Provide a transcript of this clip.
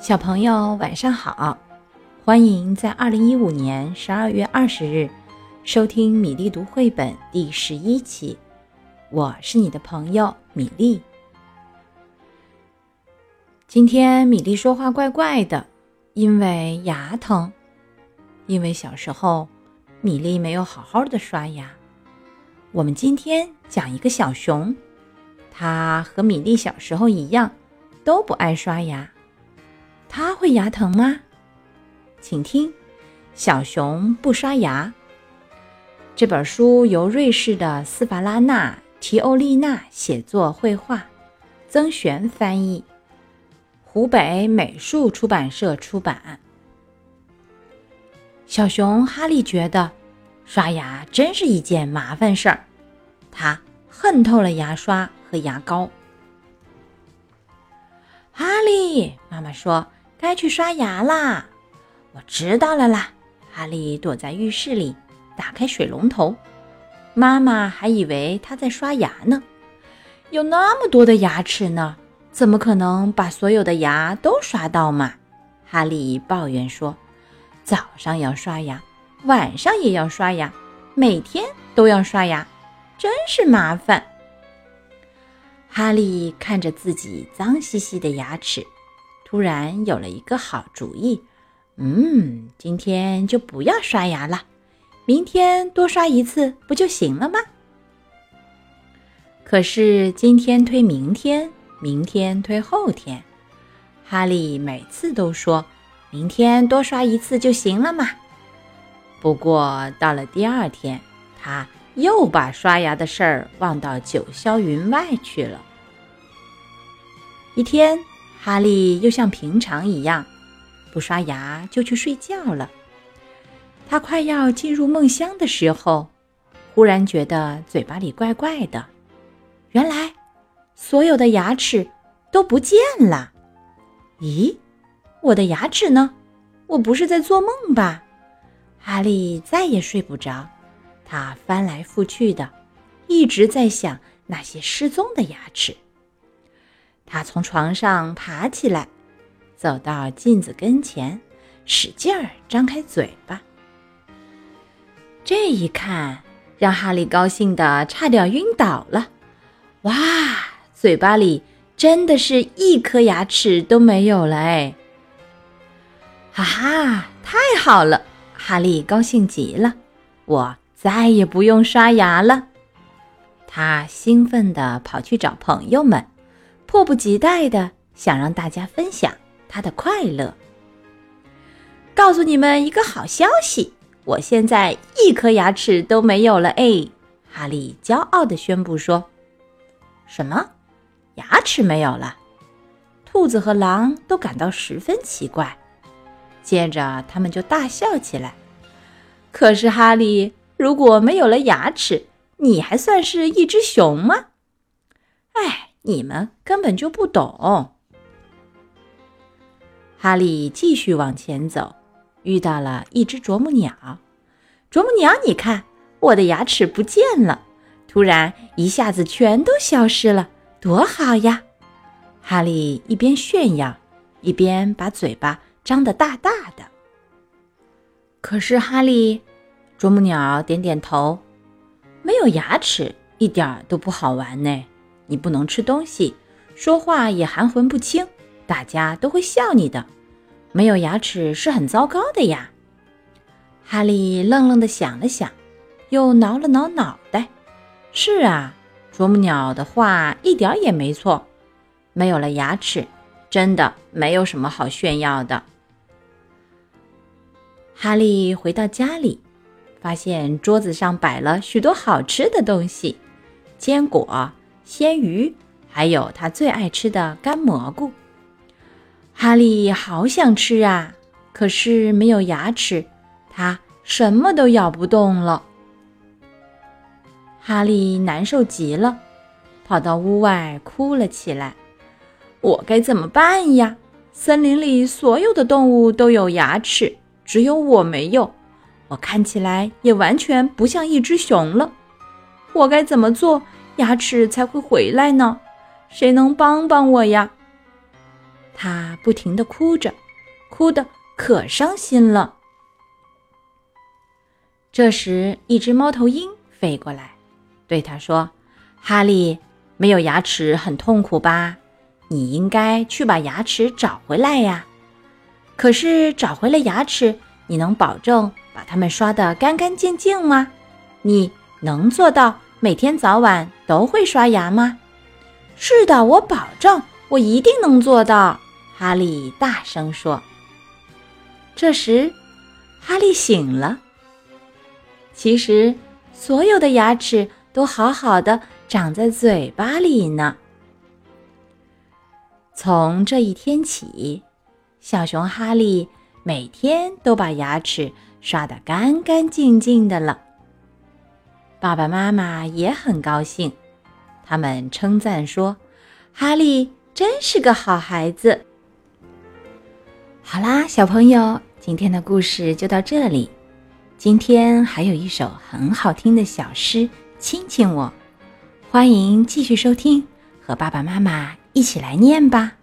小朋友晚上好，欢迎在二零一五年十二月二十日收听米粒读绘本第十一期。我是你的朋友米粒。今天米粒说话怪怪的，因为牙疼。因为小时候米粒没有好好的刷牙。我们今天讲一个小熊，它和米粒小时候一样，都不爱刷牙。它会牙疼吗？请听《小熊不刷牙》这本书，由瑞士的斯法拉纳·提欧丽娜写作、绘画，曾璇翻译，湖北美术出版社出版。小熊哈利觉得刷牙真是一件麻烦事儿，他恨透了牙刷和牙膏。哈利，妈妈说。该去刷牙啦！我知道了啦。哈利躲在浴室里，打开水龙头。妈妈还以为他在刷牙呢。有那么多的牙齿呢，怎么可能把所有的牙都刷到嘛？哈利抱怨说：“早上要刷牙，晚上也要刷牙，每天都要刷牙，真是麻烦。”哈利看着自己脏兮兮的牙齿。突然有了一个好主意，嗯，今天就不要刷牙了，明天多刷一次不就行了吗？可是今天推明天，明天推后天，哈利每次都说明天多刷一次就行了嘛。不过到了第二天，他又把刷牙的事儿忘到九霄云外去了。一天。哈利又像平常一样，不刷牙就去睡觉了。他快要进入梦乡的时候，忽然觉得嘴巴里怪怪的。原来，所有的牙齿都不见了。咦，我的牙齿呢？我不是在做梦吧？哈利再也睡不着，他翻来覆去的，一直在想那些失踪的牙齿。他从床上爬起来，走到镜子跟前，使劲儿张开嘴巴。这一看，让哈利高兴的差点晕倒了。哇，嘴巴里真的是一颗牙齿都没有了！哎，哈哈，太好了！哈利高兴极了，我再也不用刷牙了。他兴奋地跑去找朋友们。迫不及待的想让大家分享他的快乐。告诉你们一个好消息，我现在一颗牙齿都没有了！哎，哈利骄傲的宣布说：“什么？牙齿没有了？”兔子和狼都感到十分奇怪，接着他们就大笑起来。可是哈利，如果没有了牙齿，你还算是一只熊吗？哎。你们根本就不懂。哈利继续往前走，遇到了一只啄木鸟。啄木鸟，你看，我的牙齿不见了，突然一下子全都消失了，多好呀！哈利一边炫耀，一边把嘴巴张得大大的。可是哈利，啄木鸟点点头，没有牙齿一点都不好玩呢。你不能吃东西，说话也含混不清，大家都会笑你的。没有牙齿是很糟糕的呀。哈利愣愣地想了想，又挠了挠脑袋。是啊，啄木鸟的话一点也没错。没有了牙齿，真的没有什么好炫耀的。哈利回到家里，发现桌子上摆了许多好吃的东西，坚果。鲜鱼，还有他最爱吃的干蘑菇。哈利好想吃啊，可是没有牙齿，他什么都咬不动了。哈利难受极了，跑到屋外哭了起来。我该怎么办呀？森林里所有的动物都有牙齿，只有我没有。我看起来也完全不像一只熊了。我该怎么做？牙齿才会回来呢，谁能帮帮我呀？他不停的哭着，哭得可伤心了。这时，一只猫头鹰飞过来，对他说：“哈利，没有牙齿很痛苦吧？你应该去把牙齿找回来呀。可是找回了牙齿，你能保证把它们刷得干干净净吗？你能做到每天早晚都会刷牙吗？”“是的，我保证，我一定能做到。”哈利大声说。这时，哈利醒了。其实，所有的牙齿都好好的长在嘴巴里呢。从这一天起，小熊哈利每天都把牙齿刷得干干净净的了。爸爸妈妈也很高兴，他们称赞说：“哈利真是个好孩子。”好啦，小朋友，今天的故事就到这里。今天还有一首很好听的小诗《亲亲我》，欢迎继续收听，和爸爸妈妈一起来念吧。